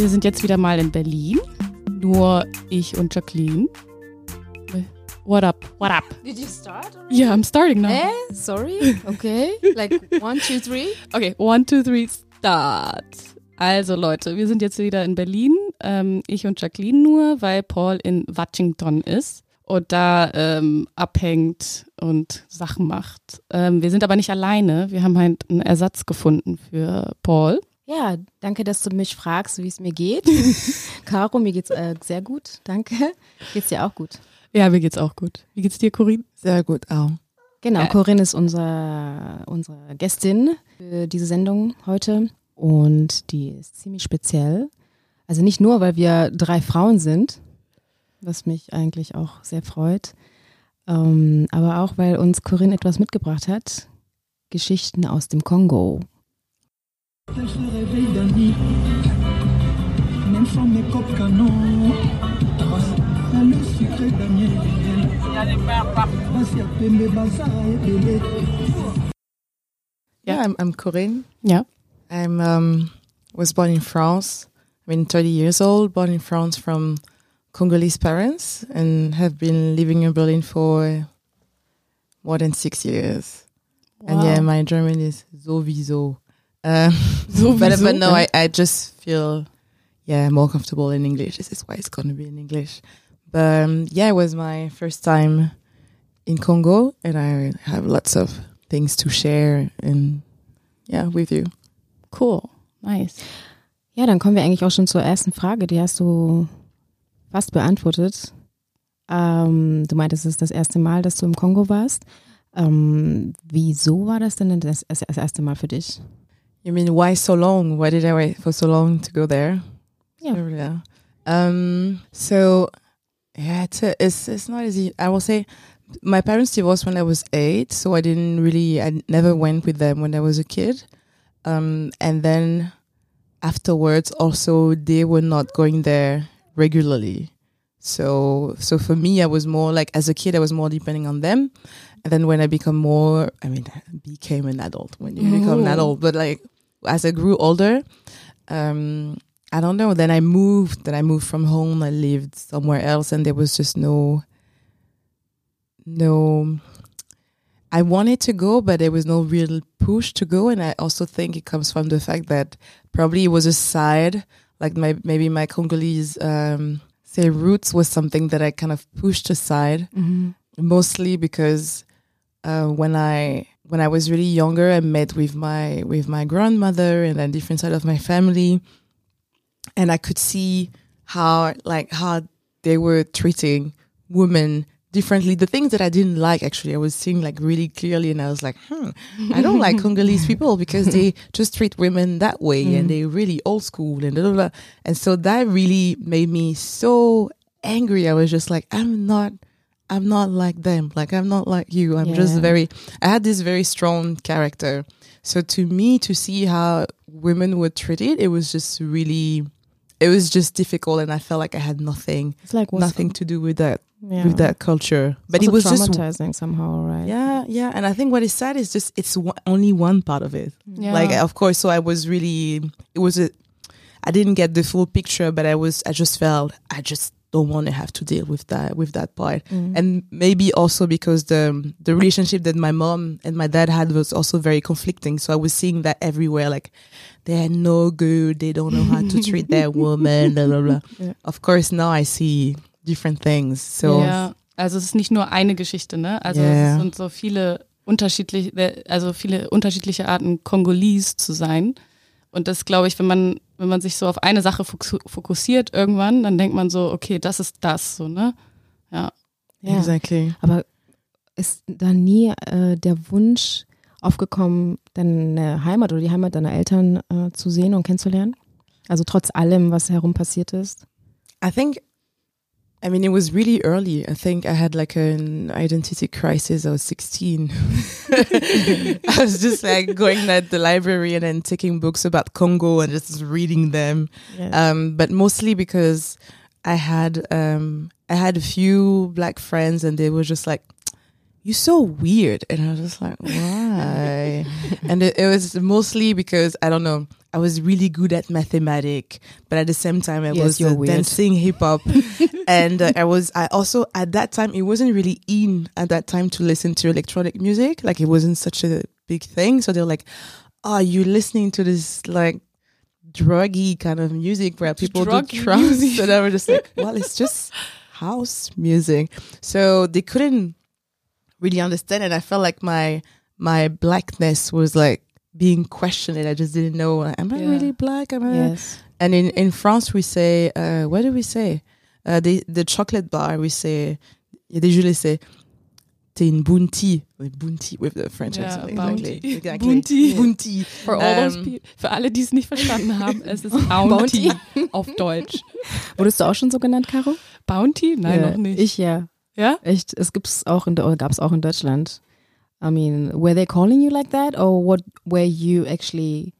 Wir sind jetzt wieder mal in Berlin. Nur ich und Jacqueline. What up? What up? Did you start? Already? Yeah, I'm starting now. Eh? Sorry. Okay. Like one, two, three. Okay, one, two, three, start. Also Leute, wir sind jetzt wieder in Berlin. Ähm, ich und Jacqueline nur, weil Paul in Washington ist und da ähm, abhängt und Sachen macht. Ähm, wir sind aber nicht alleine. Wir haben halt einen Ersatz gefunden für Paul. Ja, danke, dass du mich fragst, wie es mir geht. Caro, mir geht's äh, sehr gut. Danke. Geht's dir auch gut? Ja, mir geht's auch gut. Wie geht's dir, Corinne? Sehr gut auch. Genau, Ja. Corinne ist unser, unsere Gästin für diese Sendung heute und die ist ziemlich speziell. Also nicht nur, weil wir drei Frauen sind, was mich eigentlich auch sehr freut, ähm, aber auch, weil uns Corinne etwas mitgebracht hat. Geschichten aus dem Kongo. Cache le réveil d'amis, même sans mes copes canons. Dans le sucre d'Amiens, Basi Pembe Bazar ebele. Yeah, I'm, I'm Corinne. Ja. I'm um, was born in France. I mean, 30 years old, born in France from Congolese parents, and have been living in Berlin for more than six years. And yeah, my German is sowieso. Um, but, Sowieso, but no. I, I just feel yeah more comfortable in English. This is why it's gonna be in English. But um, yeah, it was my first time in Congo, and I have lots of things to share and yeah with you. Cool. Nice. Ja, dann kommen wir eigentlich auch schon zur ersten Frage. Die hast du fast beantwortet. Ähm, du meintest, es ist das erste Mal, dass du im Kongo warst. Ähm, wieso war das denn das das erste Mal für dich? You mean why so long? Why did I wait for so long to go there? Yeah. So, yeah. Um. So yeah, it's a, it's it's not easy. I will say, my parents divorced when I was eight, so I didn't really. I never went with them when I was a kid. Um. And then afterwards, also they were not going there regularly. So so for me, I was more like as a kid, I was more depending on them. And then when I become more, I mean, I became an adult when you become an adult, but like as I grew older, um, I don't know. Then I moved. Then I moved from home. I lived somewhere else, and there was just no, no. I wanted to go, but there was no real push to go. And I also think it comes from the fact that probably it was a side, like my maybe my Congolese um, say roots was something that I kind of pushed aside mostly because uh, when I when I was really younger, I met with my with my grandmother and a different side of my family, and I could see how like how they were treating women differently. The things that I didn't like, actually, I was seeing like really clearly, and I was like, hmm, I don't like Congolese people because they just treat women that way, and they're really old school and blah, blah, blah. And so that really made me so angry. I was just like, I'm not. I'm not like them. Like I'm not like you. I'm just very I had this very strong character. So to me to see how women were treated, it was just really it was just difficult and I felt like I had nothing It's like nothing to do with that yeah. with that culture. But it was also just traumatizing somehow, right? yeah, yeah, and I think what is sad is just it's only one part of it. Yeah. Like of course, so I was really it was a I didn't get the full picture, but I was I just felt I just don't want to have to deal with that with that part, and maybe also because the the relationship that my mom and my dad had was also very conflicting. So I was seeing that everywhere, like they're no good, they don't know how to treat their woman, blah blah blah. Yeah. Of course, now I see different things. So Ja, also es ist nicht nur eine Geschichte, ne? Also Ja. es sind so viele unterschiedliche, also viele unterschiedliche Arten, Kongolis zu sein. Und das glaube ich, wenn man, wenn man sich so auf eine Sache fokus- fokussiert irgendwann, dann denkt man so, okay, das ist das, so, ne? Ja. Ja. exactly. Aber ist da nie äh, der Wunsch aufgekommen, deine Heimat oder die Heimat deiner Eltern äh, zu sehen und kennenzulernen? Also trotz allem, was herum passiert ist? I think, I mean, it was really early. I think I had like an identity crisis. I was 16. I was just like going at the library and then taking books about Congo and just reading them. Um, but mostly because I had, um, I had a few black friends and they were just like, you're so weird. And I was just like, why? and it, it was mostly because, I don't know, I was really good at mathematics, but at the same time, I Yes, was uh, dancing hip hop. and uh, I was, I also, at that time, it wasn't really in at that time to listen to electronic music. Like it wasn't such a big thing. So they're like, oh, you're listening to this like druggy kind of music where people do druggy trance. music. And I was just like, well, it's just house music. So they couldn't really understand it. I felt like my my blackness was like being questioned and I just didn't know am I Yeah. really black? Am I Yes. and in, in France we say uh what do we say? Uh the the chocolate bar we say they usually say t'es une bounty with bounty with the French Ja, accent. bounty. Exactly. exactly. Bounty. Bounty. For all those Ähm, people, für alle, die es nicht verstanden haben, es ist Bounty auf Deutsch. Wurdest du auch schon so genannt, Caro? Bounty? Nein, ja, noch nicht. Ich ja. Ja? Echt, es gibt's auch in oder gab's auch in Deutschland. I mean, were they calling you like that or what were you actually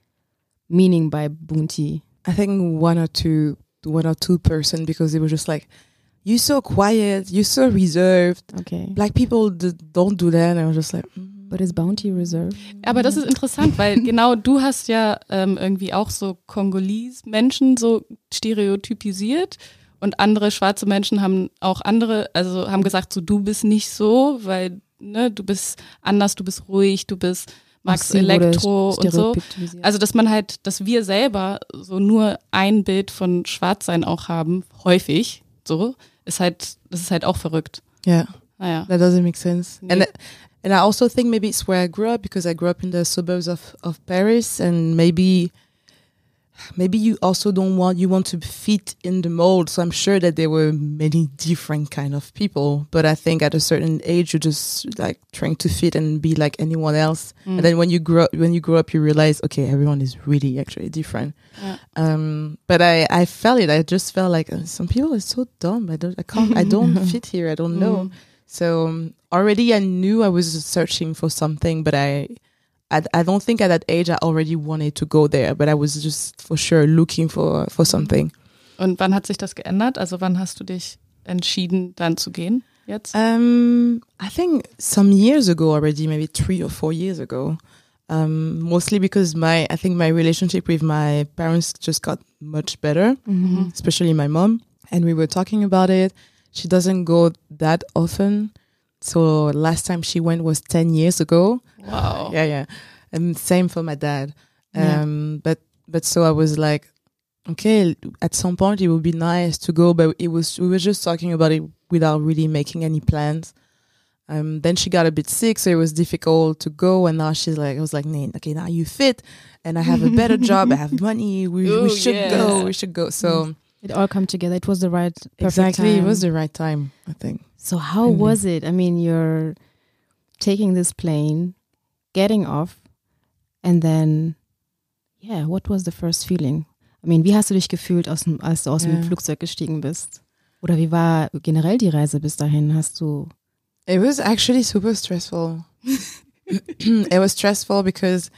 meaning by bounty? I think one or two, one or two person because they were just like, "You're so quiet, you're so reserved. Okay. Black people d- don't do that." And I was just like, mm. But is bounty reserved? Aber das ist interessant, weil genau du hast ja ähm, irgendwie auch so Kongolese-Menschen so stereotypisiert und andere schwarze Menschen haben auch andere, also haben gesagt, so du bist nicht so, weil ne, du bist anders, du bist ruhig, du bist magst Elektro und so. Also, dass man halt, dass wir selber so nur ein Bild von Schwarzsein auch haben, häufig, so, ist halt, das ist halt auch verrückt. "Yeah, Naja. that doesn't make sense." Nee. And and I also think maybe it's where I grew up because I grew up in the suburbs of of Paris, and maybe. Maybe you also don't want you want to fit in the mold. So I'm sure that there were many different kind of people, but I think at a certain age you're just like trying to fit and be like anyone else. Mm. And then when you grow when you grow up, you realize, okay, everyone is really actually different. Ja. Um, but I I felt it. I just felt like uh, some people are so dumb. I don't I can't I don't fit here. I don't know. Mm. So um, already I knew I was searching for something, but I. I, I don't think at that age I already wanted to go there, but I was just for sure looking for for something. Und wann hat sich das geändert? Also wann hast du dich entschieden, dann zu gehen? Jetzt? Um, I think some years ago already, maybe three or four years ago. Um, mostly because my, I think my relationship with my parents just got much better, Mhm. especially my mom. And we were talking about it. She doesn't go that often. So last time she went was 10 years ago. Wow. Yeah, yeah. And same for my dad. Yeah. Um, but, but so I was like, okay, at some point it would be nice to go, but it was, we were just talking about it without really making any plans. Um, then she got a bit sick, so it was difficult to go. And now she's like, I was like, Nate, okay, now you fit, and I have a better job, I have money, we, Ooh, we should yes. go, we should go. So It all come together. It was the right exactly, time. it was the right time, I think. So how Indeed. was it? I mean, you're taking this plane, getting off, and then, yeah, what was the first feeling? I mean, wie hast du dich gefühlt, aus dem, als du aus dem Flugzeug gestiegen bist? Oder wie war generell die Reise bis dahin? Hast du It was actually super stressful. it was stressful because,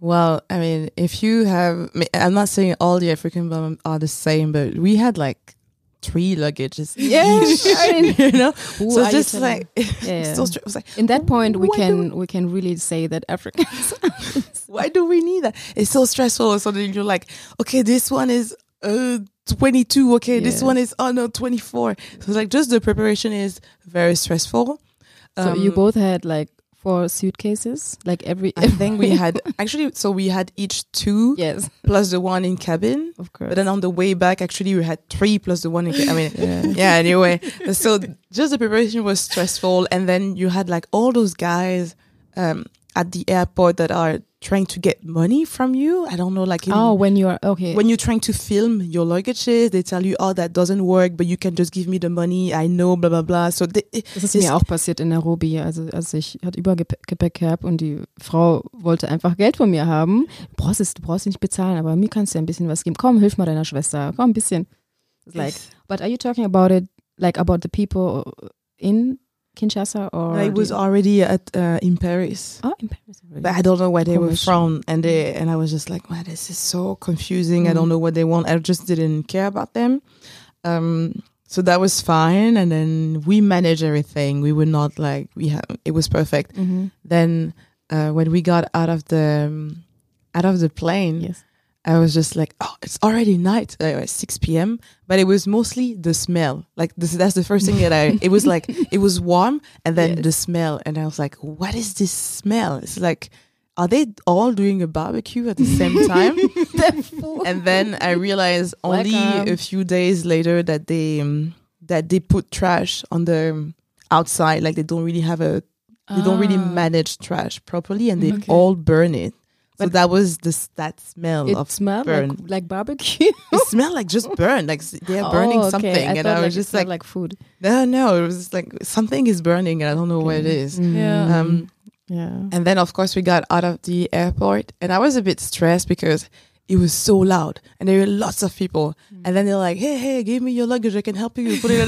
well, I mean, if you have, I'm not saying all the African women are the same, but we had like three luggages. Yeah, I mean, you know, who so just like Yeah. so stressful. It was like, In that point, we can we can really say that Africans. why do we need that? It's so stressful. So then you're like, okay, this one is uh 22. Okay, this one is oh no 24. So it's like just the preparation is very stressful. so you Um, both had like suitcases, like every. I think we had actually, so we had each two yes, plus the one in cabin. of course. But then on the way back, actually, we had three plus the one in. Ca- I mean, Yeah. yeah. Anyway, so just the preparation was stressful, and then you had like all those guys um, at the airport that are trying to get money from you. I don't know, like in, oh, when you are okay. when you're trying to film your luggages, they tell you, "Oh, that doesn't work, but you can just give me the money." I know, blah blah blah. So they, Das ist mir auch passiert in Nairobi. Also, als ich hatte Übergepäck gehabt und die Frau wollte einfach Geld von mir haben. Du brauchst es, du brauchst es nicht bezahlen, aber mir kannst du ja ein bisschen was geben. Komm, hilf mal deiner Schwester. Komm, ein bisschen. Like, but are you talking about it, like about the people in Kinshasa or? I was already at uh, in Paris. Oh, in Paris already. but I don't know where they were from, and they and I was just like, wow, this is so confusing. I Mm. don't know what they want. I just didn't care about them. Um, so that was fine. And then we managed everything. We were not like we have. It was perfect. Mhm. Then uh, when we got out of the um, out of the plane, Yes. I was just like, oh, it's already night, uh, 6 p.m. But it was mostly the smell. Like this, that's the first thing that I. It was like it was warm, and then Yes. the smell, and I was like, what is this smell? It's like, are they all doing a barbecue at the same time? and then I realized only Welcome. a few days later that they um, that they put trash on the um, outside. Like they don't really have a they don't really Ah. manage trash properly, and they Okay. all burn it. So But- that was the that smell It of smelled burn. like, like barbecue. it smelled like just burn, like they're burning Oh, okay. something, I and thought I was it just smelled like, like food. no, no, it was just like something is burning, and I don't know what it is. Yeah. Um, yeah. and then of course we got out of the airport, and I was a bit stressed because it was so loud, and there were lots of people, hmm. and then they're like, "Hey, hey, give me your luggage, I can help you put it."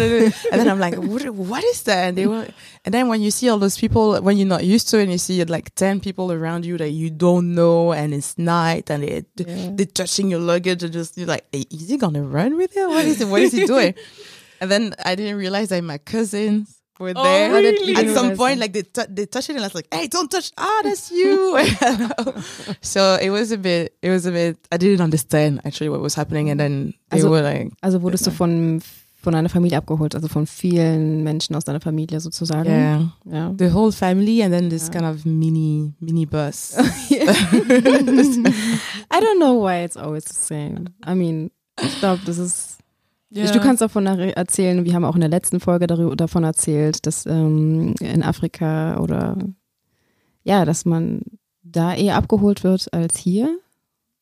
and then I'm like, what, "What is that?" And they were, and then when you see all those people, when you're not used to it, and you see like ten people around you that you don't know, and it's night, and they Yeah. they're touching your luggage and just you're like, "Hey, is he gonna run with it? What is it? What is he doing? and then I didn't realize that my cousins were Oh, there. really? At some point, like they tou- they touched it, and I was like, "Hey, don't touch! Ah, that's you." so it was a bit. It was a bit. I didn't understand actually what was happening, and then they Also- were like, Also wurdest du Genau. von, von einer Familie abgeholt, also von vielen Menschen aus deiner Familie sozusagen. "Yeah, Ja. the whole family," and then this Yeah. kind of mini mini bus. I don't know why it's always the same. I mean, ich glaube, das ist. Ja. Du kannst davon er- erzählen, wir haben auch in der letzten Folge darüber, davon erzählt, dass ähm, in Afrika oder ja, dass man da eher abgeholt wird als hier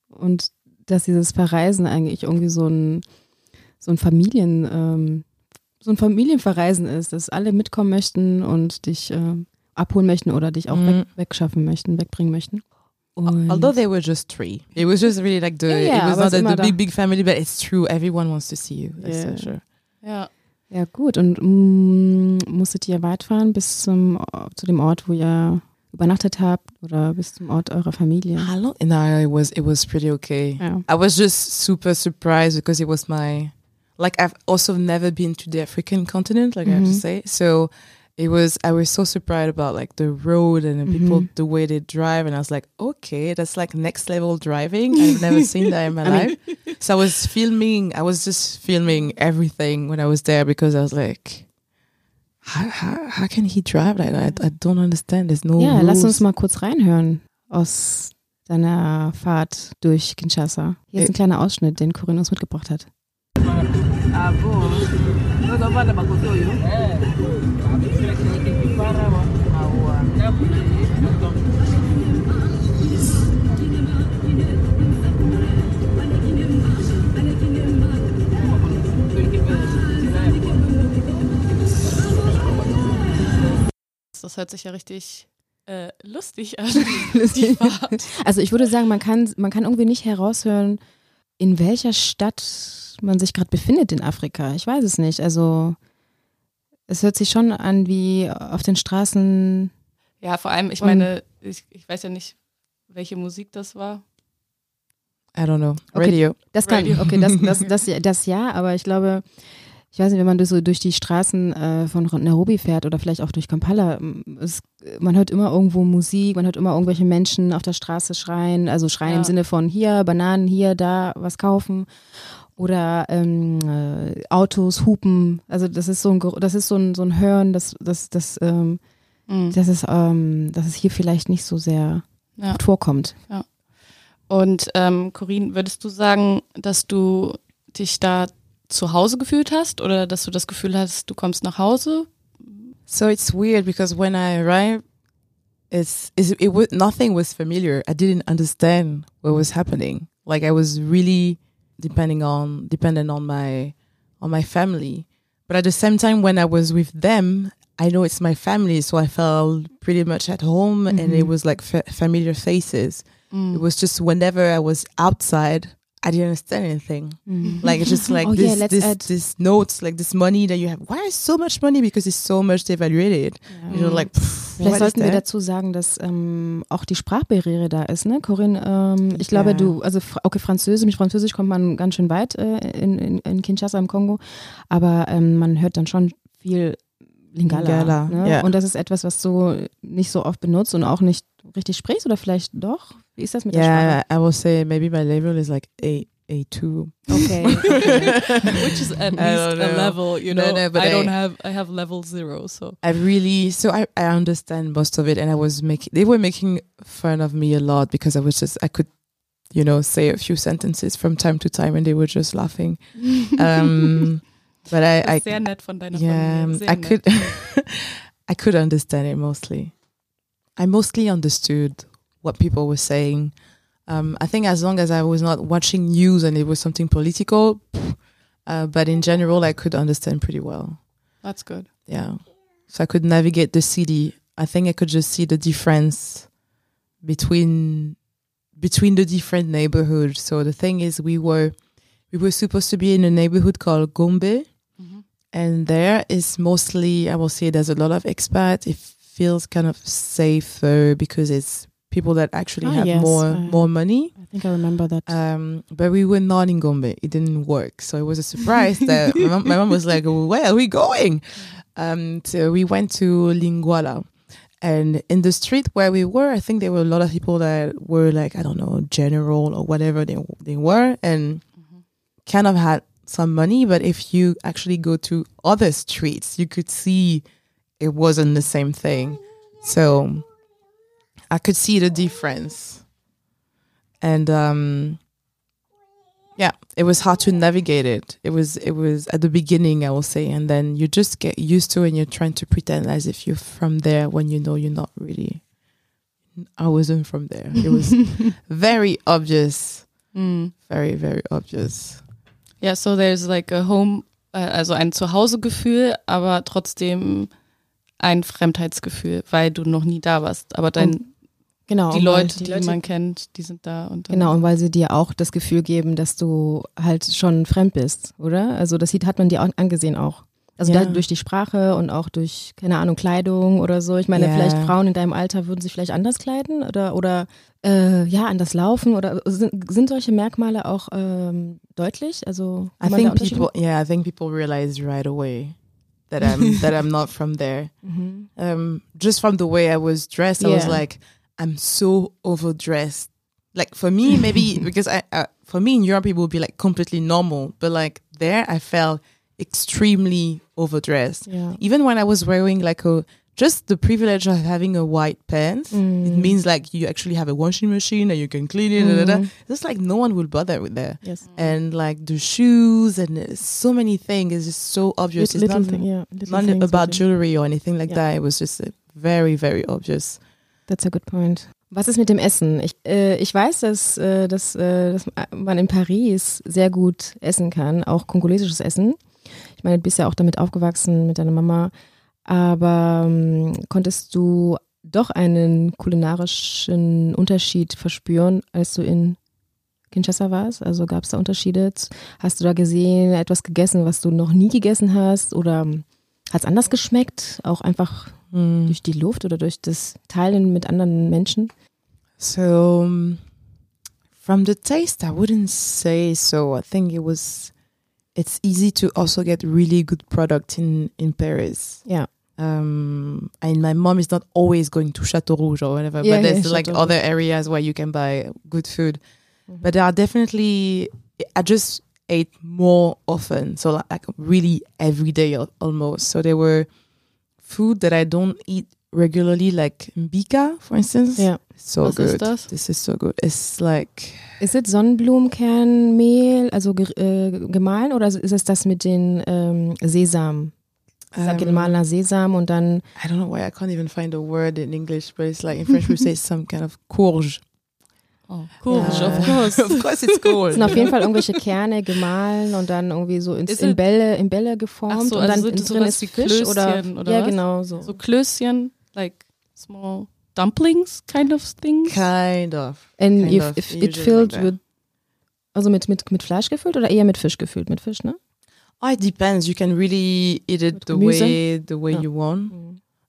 und dass dieses Verreisen eigentlich irgendwie so ein so ein Familien ähm, so ein Familienverreisen ist, dass alle mitkommen möchten und dich ähm, abholen möchten oder dich auch Mhm. weg, wegschaffen möchten, wegbringen möchten. Und Although they were just three, it was just really like the. Yeah, yeah, it was not es a, immer the big big family, but it's true. Everyone wants to see you. That's Yeah. so true. ja. Ja, gut. Und mm, musstet ihr weit fahren bis zum, zu dem Ort, wo ihr übernachtet habt oder bis zum Ort eurer Familie? How long? No, it was it was pretty okay. Ja. I was just super surprised because it was my like I've also never been to the African continent, like I have to Mhm. say. So it was I was so surprised about like the road and the people Mhm. the way they drive and I was like, okay, that's like next level driving. I've never seen that in my I mean- life. So I was filming I was just filming everything when I was there because I was like how, how, how can he drive like that? I, I don't understand. There's no Ja, lass uns rules. mal kurz reinhören aus deiner Fahrt durch Kinshasa. Hier ist ein kleiner Ausschnitt, den Corinne uns mitgebracht hat. Das hört sich ja richtig äh, lustig an. die Fahrt. Also ich würde sagen, man kann, man kann irgendwie nicht heraushören, in welcher Stadt man sich gerade befindet in Afrika. Ich weiß es nicht. Also es hört sich schon an wie auf den Straßen. Ja, vor allem, ich meine, ich, ich weiß ja nicht, welche Musik das war. I don't know. Okay. Radio. Das kann, Radio. okay, das, das, das, das ja, aber ich glaube, ich weiß nicht, wenn man so durch die Straßen äh, von Nairobi fährt oder vielleicht auch durch Kampala, m, es, man hört immer irgendwo Musik, man hört immer irgendwelche Menschen auf der Straße schreien, also schreien Ja. im Sinne von hier, Bananen, hier, da, was kaufen. Oder ähm, äh, Autos, Hupen. Also das ist so ein das ist so ein, so ein Hören, das, das, das, ähm, Mhm. das ist, ähm, dass es hier vielleicht nicht so sehr Ja. vorkommt. Und ähm, Corinne, würdest du sagen, dass du dich da zu Hause gefühlt hast oder dass du das Gefühl hast, du kommst nach Hause? So it's weird because when I arrived, it's, it's it was nothing was familiar. I didn't understand what was happening. Like I was really depending on dependent on my on my family. But at the same time, when I was with them, I know it's my family, so I felt pretty much at home, and it Mhm. was like fa- familiar faces. Mhm. It was just whenever I was outside, I didn't understand anything. Mhm. Like it's just like Oh, this, yeah, this, add- this notes, like this money that you have. Why is so much money? Because it's so much devaluated. Ja. You're like, pff, Vielleicht sollten wir dazu sagen, dass ähm, auch die Sprachbarriere da ist, ne, Corinne? Ähm, ich glaube, Ja. du, also okay, Französisch, mit Französisch kommt man ganz schön weit äh, in, in, in Kinshasa im Kongo, aber ähm, man hört dann schon viel Lingala. Lingala, ne? ja. Und das ist etwas, was du nicht so oft benutzt und auch nicht richtig sprichst oder vielleicht doch? Wie ist das mit der Yeah, I will say maybe my level is like A A two. Sprache? Okay. okay. Which is at least a level, you No, know. no, but I don't I- have I have level zero, so I really so I I understand most of it, and I was making they were making fun of me a lot because I was just I could, you know, say a few sentences from time to time, and they were just laughing. Um, but I I sehr nett von deiner yeah Familie. Sehr I could I could understand it mostly. I mostly understood what people were saying. Um, I think as long as I was not watching news and it was something political, uh, but in general I could understand pretty well. That's good. Yeah. So I could navigate the city. I think I could just see the difference between between the different neighborhoods. So the thing is we were we were supposed to be in a neighborhood called Gombe. And there is mostly I will say there's a lot of expats. It feels kind of safer because it's people that actually Ah, have yes. more Uh, more money. I think I remember that. Um, but we were not in Gombe. It didn't work. So it was a surprise that my, mom, my mom was like, where are we going? Um, so we went to Lingwala. And in the street where we were, I think there were a lot of people that were like, I don't know, general or whatever they, they were and kind of had some money. But if you actually go to other streets, you could see it wasn't the same thing. So I could see the difference. And um yeah, it was hard to navigate it. It was it was at the beginning I will say and then you just get used to it and you're trying to pretend as if you're from there when you know you're not really I wasn't from there. It was very obvious. Mm. Very, very obvious. Ja, so there's like a home, äh, also ein Zuhausegefühl, aber trotzdem ein Fremdheitsgefühl, weil du noch nie da warst. Aber dein, genau. die und weil Leute, die, man kennt, die sind da. Und Genau, und weil sie dir auch das Gefühl geben, dass du halt schon fremd bist, oder? Also das sieht, hat man dir auch angesehen auch. Also Ja. durch die Sprache und auch durch, keine Ahnung, Kleidung oder so. Ich meine, Ja. vielleicht Frauen in deinem Alter würden sich vielleicht anders kleiden oder, oder äh, ja, anders laufen oder sind, sind solche Merkmale auch ähm, deutlich? Also I think people yeah, I think people realize right away that I'm that I'm not from there. Mhm. um, just from the way I was dressed, I was Yeah. like, I'm so overdressed. Like for me, maybe because I, uh, for me in Europe, it would be like completely normal, but like there, I felt extremely overdressed. Ja. Even when I was wearing like a just the privilege of having a white pants, it Mm. means like you actually have a washing machine and you can clean it. da, da, da. It's like no one will bother with that. Yes. And like the shoes and uh, so many things is just so obvious. Little, it's little not, thing, yeah. Little not about jewelry or anything like Yeah. that. It was just very, very obvious. That's a good point. Was ist mit dem Essen? Ich, äh, ich weiß, dass, äh, dass, äh, dass man in Paris sehr gut essen kann, auch kongolesisches Essen. Ich meine, du bist ja auch damit aufgewachsen mit deiner Mama. Aber ähm, konntest du doch einen kulinarischen Unterschied verspüren, als du in Kinshasa warst? Also gab es da Unterschiede? Hast du da gesehen, etwas gegessen, was du noch nie gegessen hast? Oder hat es anders geschmeckt? Auch einfach Mm. durch die Luft oder durch das Teilen mit anderen Menschen? So, from the taste, I wouldn't say so. I think it was. It's easy to also get really good product in in Paris. Yeah. Um, and my mom is not always going to Chateau Rouge or whatever, Yeah, but there's yeah, like Chateau other areas where you can buy good food. Mhm. But there are definitely. I just ate more often, so like, like really every day almost. So there were food that I don't eat regularly, like mbika, for instance. Ja. So Was good. ist das? This is so good. It's like Ist es Sonnenblumenkernmehl, also ge äh, gemahlen oder ist es das mit den ähm, Sesam? um, gemahlener Sesam und dann I don't know why I can't even find a word in English, but it's like in French we say some kind of courge. Oh, cool, Ja. of course. of course, it's courge. sind auf jeden Fall irgendwelche Kerne gemahlen und dann irgendwie so ins, in es- Bälle, in Bälle geformt Ach so, und also dann sind innen das drin sowas ist wie Fisch oder, oder ja was? genau so. So Klößchen, like small dumplings kind of things. kind of. And kind if, of, if it filled like with Also mit, mit, mit Fleisch gefüllt oder eher mit Fisch gefüllt? Mit Fisch, ne? Oh, it depends. You can really eat it Mit the Gemüse? way the way Ja. you want.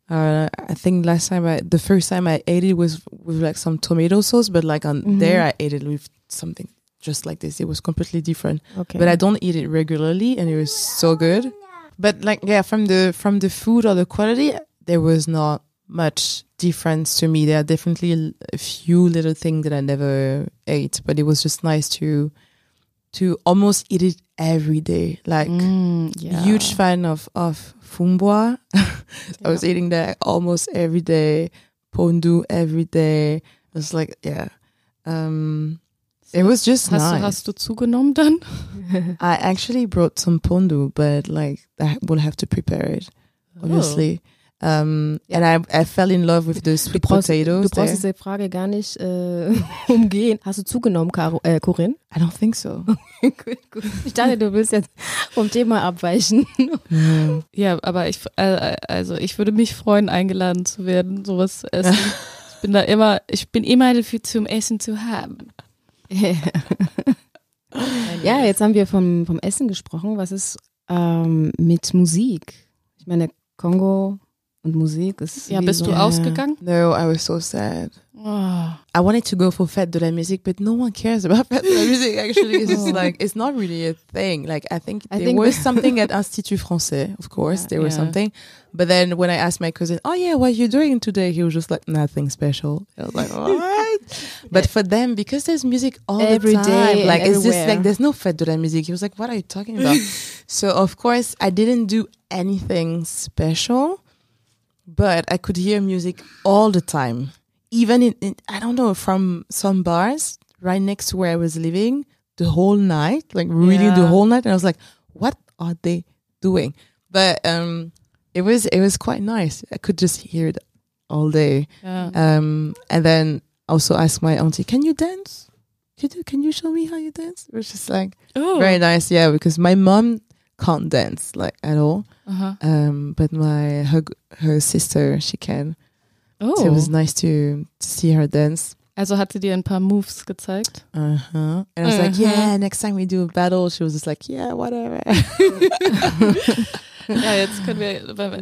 Uh, I think last time I, the first time I ate it was with like some tomato sauce, but like on Mhm. there I ate it with something just like this. It was completely different. Okay. But I don't eat it regularly, and it was so good. But like yeah, from the from the food or the quality, there was not much difference to me. There are definitely a few little things that I never ate, but it was just nice to to almost eat it every day. Like Mm, ja. huge fan of of fumbwa. I was eating that almost every day. Pondu every day. It was like yeah. Um, it was just Hast, du, nice. hast du zugenommen dann? I actually brought some pondu, but like I will have to prepare it, obviously. Um, and I I fell in love with the sweet brauchst- potatoes. Du brauchst there. diese Frage gar nicht äh, umgehen. Hast du zugenommen, Caro, äh, Corinne? I don't think so. gut, gut. Ich dachte, du willst jetzt vom Thema abweichen. No. Ja, aber ich, äh, also ich würde mich freuen, eingeladen zu werden, sowas zu essen. ich bin da immer, ich bin immer dafür zum Essen zu haben. ja, jetzt haben wir vom, vom Essen gesprochen. Was ist ähm, mit Musik? Ich meine, Kongo und Musik ist. Ja, wie bist so, du ausgegangen? no, I was so sad. Oh. I wanted to go for Fête de la Musique, but no one cares about Fête de la Musique. Actually, it's just like it's not really a thing. Like I think I there think was something at Institut Français, of course, Yeah, there was yeah. something. But then when I asked my cousin, "Oh yeah, what are you doing today?" He was just like, "Nothing special." I was like, "What?" but for them, because there's music all Every the time, day like it's just like there's no Fête de la Musique. He was like, "What are you talking about?" so of course, I didn't do anything special, but I could hear music all the time even in, in I don't know from some bars right next to where I was living the whole night, like reading the whole night, and I was like, "What are they doing?" But um, it was it was quite nice. I could just hear it all day. Ja. Um, and then also ask my auntie, "Can you dance? Can you, can you show me how you dance?" It was just like Oh. very nice, yeah. Because my mom can't dance like at all, Aha. um, but my her her sister she can. Oh. So it was nice to, to see her dance. Also hat sie dir ein paar Moves gezeigt? Uh huh. And I was like, Uh-huh. yeah, next time we do a battle. She was just like, yeah, whatever. Ja, jetzt können wir,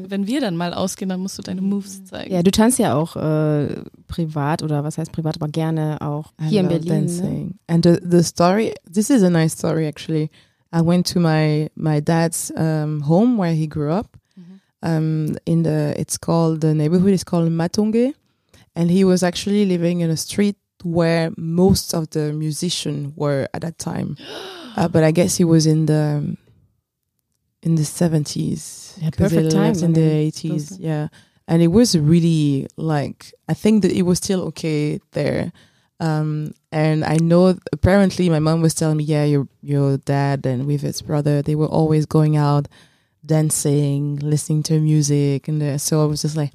wenn wir dann mal ausgehen, dann musst du deine Moves zeigen. Ja, du tanzt ja auch äh, privat oder was heißt privat, aber gerne auch hier in Berlin. Ne? dancing. And the, the story, this is a nice story actually. I went to my, my dad's um, home where he grew up. Um, in the, it's called, the neighborhood is called Matonge. And he was actually living in a street where most of the musicians were at that time. Uh, but I guess he was in the, in the 70s. Yeah, perfect time, in the 80s. Yeah. And it was really like, I think that it was still okay there. Um, and I know apparently my mom was telling me, yeah, your, your dad and with his brother, they were always going out dancing, listening to music. And uh, so I was just like,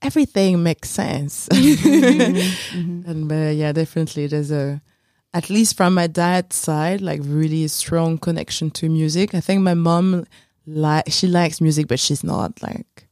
everything makes sense. Mhm. And uh, yeah, definitely there's a, at least from my dad's side, like really strong connection to music. I think my mom, like she likes music, but she's not like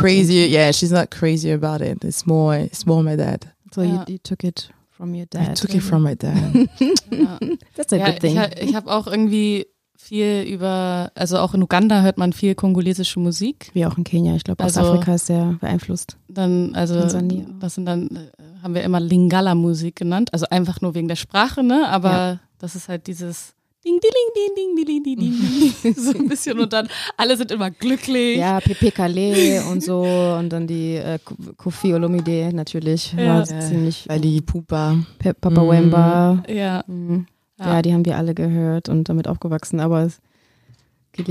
crazy. Yeah, she's not crazy about it. It's more, it's more my dad. So you, Ja. you took it from your I dad. took it from my dad. Ja. That's a Ja, good thing. ich, ich habe auch irgendwie viel über, also auch in Uganda hört man viel kongolesische Musik. Wie auch in Kenia. Ich glaube, Also- Ostafrika ist sehr beeinflusst. Dann, also Tansania. das sind dann, äh, haben wir immer Lingala-Musik genannt. Also einfach nur wegen der Sprache, ne? Aber Ja. das ist halt dieses Ding, ding, ding, ding, ding, ding, ding, ding, so ein bisschen und dann alle sind immer glücklich. Ja, Pepe Calais und so und dann die äh, Kofi Olomide natürlich, ja. war ja. ziemlich. Ali Pupa. Pe Papa mm. Wemba. Ja. Mhm. ja. ja. die haben wir alle gehört und damit aufgewachsen, aber es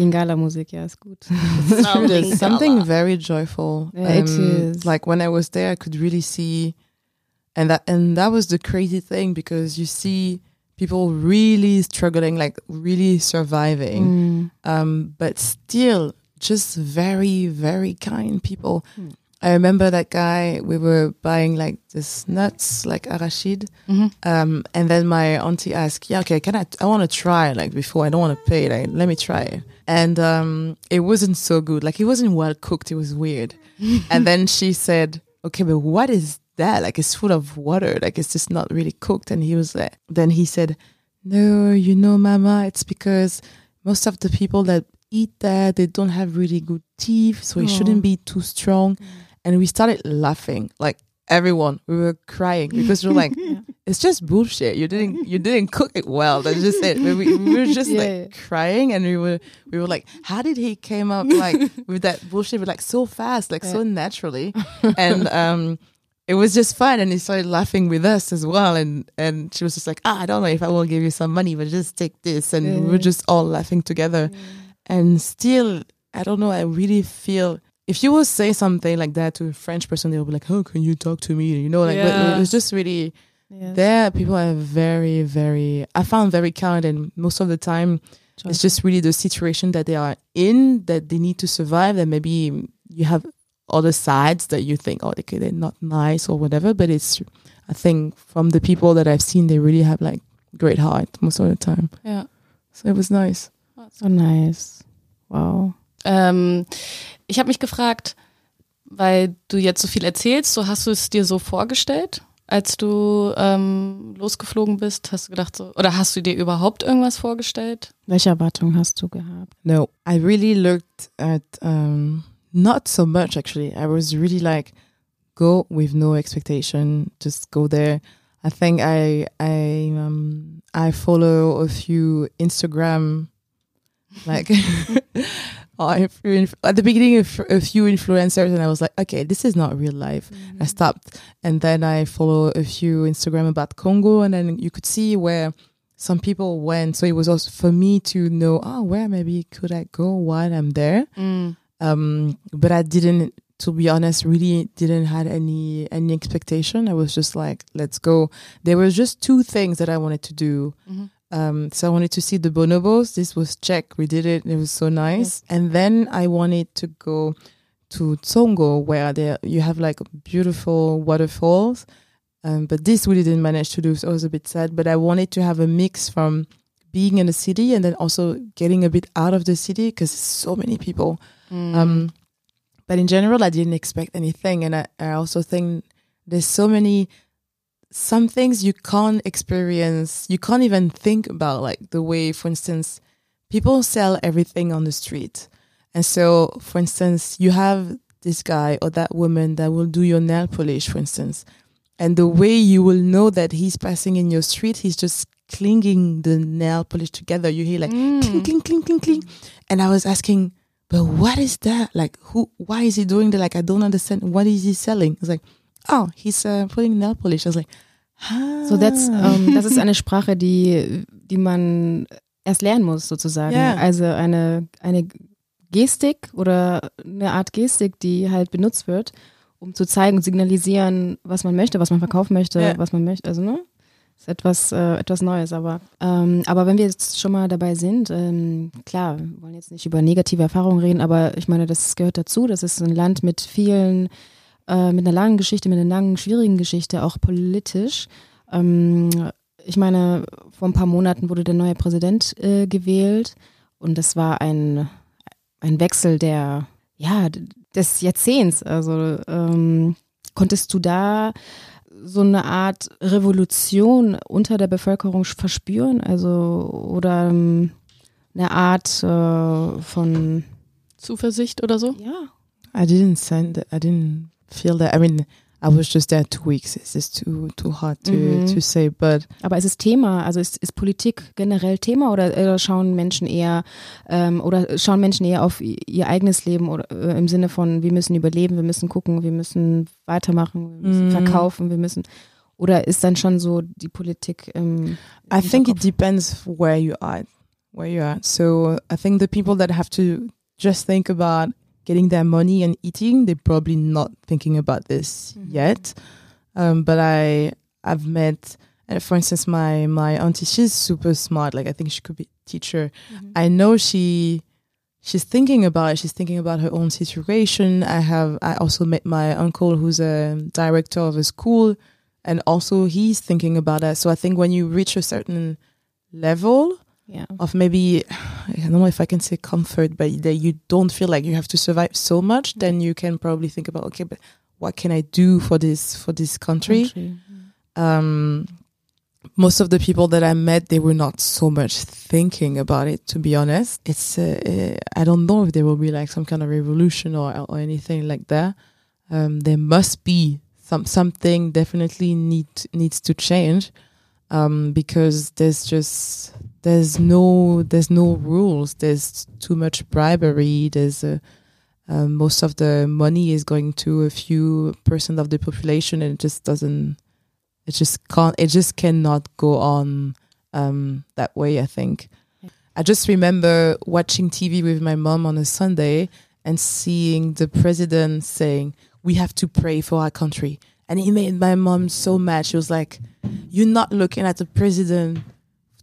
Gala Musik, ja, ist gut. Something, it is. Something very joyful. Yeah, um, it is. Like when I was there, I could really see, and that and that was the crazy thing because you see people really struggling, like really surviving, Mhm. um, but still just very very kind people. Hmm. I remember that guy. We were buying like this nuts, like arachid, Mhm. um, and then my auntie asked, "Yeah, okay, can I? I want to try like before. I don't want to pay. Like, let me try it." And um, it wasn't so good. Like, it wasn't well cooked. It was weird. and then she said, "Okay, but what is that? Like, it's full of water. Like, it's just not really cooked." And he was like, then he said, no, you know, Mama, it's because most of the people that eat there, they don't have really good teeth, so it shouldn't be too strong. And we started laughing, like everyone. We were crying because we were like, it's just bullshit. You didn't, you didn't cook it well. That's just it. We, we we were just Yeah, like crying, and we were, we were like, how did he came up like with that bullshit, but like so fast, like so naturally, and um. It was just fun, and he started laughing with us as well. And and she was just like, ah, I don't know if I will give you some money, but just take this. And we were just all laughing together. And still, I don't know. I really feel if you will say something like that to a French person, they will be like, "How can you talk to me?" You know, like but Yeah. it was just really Yes. there. People are very, very. I found very kind, and most of the time, it's just really the situation that they are in that they need to survive. that maybe you have other sides that you think, oh, okay, they're not nice or whatever. But it's, I think, from the people that I've seen, they really have like great heart most of the time. Ja. So it was nice. So nice. Wow. Ähm, ich habe mich gefragt, weil du jetzt so viel erzählst, so hast du es dir so vorgestellt, als du ähm, losgeflogen bist? Hast du gedacht so, oder hast du dir überhaupt irgendwas vorgestellt? Welche Erwartungen hast du gehabt? No, I really looked at um not so much actually. I was really like go with no expectation, just go there. I think I I um I follow a few Instagram like at the beginning of a few influencers and I was like, okay, this is not real life. I stopped and then I follow a few Instagram about Congo and then you could see where some people went. So it was also for me to know, oh, where maybe could I go while I'm there? Um, but I didn't, to be honest, really didn't had any any expectation. I was just like, let's go. There was just two things that I wanted to do. Mhm. Um, so I wanted to see the bonobos. This was check. We did it. It was so nice. And then I wanted to go to Zongo, where there you have like beautiful waterfalls. Um, but this we didn't manage to do, so I was a bit sad. But I wanted to have a mix from being in the city and then also getting a bit out of the city because so many people. Um, but in general, I didn't expect anything, and I, I also think there's so many some things you can't experience. You can't even think about, like the way, for instance, people sell everything on the street, and so, for instance, you have this guy or that woman that will do your nail polish, for instance, and the way you will know that he's passing in your street, he's just clinging the nail polish together. You hear like clink, clink, clink, clink, clink. And I was asking, but what is that? Like, who, why is he doing that? Like, I don't understand. What is he selling? It's like, oh, he's uh, putting nail polish. I was like, ah. So that's, ähm, das ist eine Sprache, die, die man erst lernen muss, sozusagen. Ja. Also eine, eine Gestik oder eine Art Gestik, die halt benutzt wird, um zu zeigen und signalisieren, was man möchte, was man verkaufen möchte, Ja. was man möchte. Also, ne? Ist etwas, äh, etwas Neues, aber, ähm, aber wenn wir jetzt schon mal dabei sind, ähm, klar, wir wollen jetzt nicht über negative Erfahrungen reden, aber ich meine, das gehört dazu. Das ist ein Land mit vielen, äh, mit einer langen Geschichte, mit einer langen, schwierigen Geschichte, auch politisch. Ähm, ich meine, vor ein paar Monaten wurde der neue Präsident äh, gewählt und das war ein, ein Wechsel der, ja, des Jahrzehnts. Also ähm, konntest du da so eine Art Revolution unter der Bevölkerung verspüren? Also oder ähm, eine Art äh, von Zuversicht oder so? ja. I didn't send. I didn't feel that. I mean, I was just there two weeks. It's just too too hard to Mhm. to say. But Aber ist es Thema? Also ist, ist Politik generell Thema oder, oder schauen Menschen eher ähm, oder schauen Menschen eher auf ihr eigenes Leben oder äh, im Sinne von wir müssen überleben, wir müssen gucken, wir müssen weitermachen, wir müssen Mhm. verkaufen, wir müssen oder ist dann schon so die Politik im I think it Hinterkopf? depends where you are, where you are. So I think the people that have to just think about getting their money and eating, they're probably not thinking about this yet. Um, but I, I've met, uh, for instance, my my auntie. She's super smart. Like I think she could be a teacher. I know she. She's thinking about it. She's thinking about her own situation. I have. I also met my uncle, who's a director of a school, and also he's thinking about that. So I think when you reach a certain level ja. of maybe I don't know if I can say comfort, but that you don't feel like you have to survive so much, then you can probably think about okay, but what can I do for this for this country? Country. Um, most of the people that I met, they were not so much thinking about it. To be honest, it's uh, uh, I don't know if there will be like some kind of revolution or or anything like that. Um, there must be some something definitely need needs to change um, because there's just there's no there's no rules. There's too much bribery. There's a um, most of the money is going to a few percent of the population, and it just doesn't. It just can't. It just cannot go on um, that way. I think. I just remember watching TV with my mom on a Sunday and seeing the president saying, "We have to pray for our country," and it made my mom so mad. She was like, "You're not looking at the president."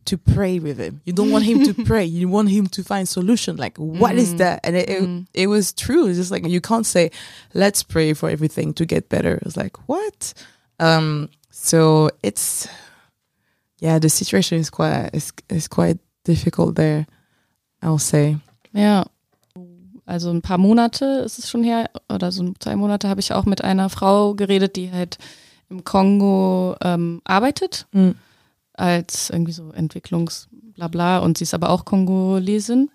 To pray with him. You don't want him to pray. You want him to find solution. Like, what is Mm. that? And it, it, Mm. it was true. It's just like, you can't say, let's pray for everything to get better. It's like, what? Um, so it's, yeah, the situation is quite, is, is quite difficult there. I'll say. Yeah. Also ein paar Monate ist es schon her, oder so zwei Monate habe ich auch mit einer Frau geredet, die halt im Kongo ähm, arbeitet, Mm. Als irgendwie so Entwicklungsblabla und sie ist aber auch Kongolesin.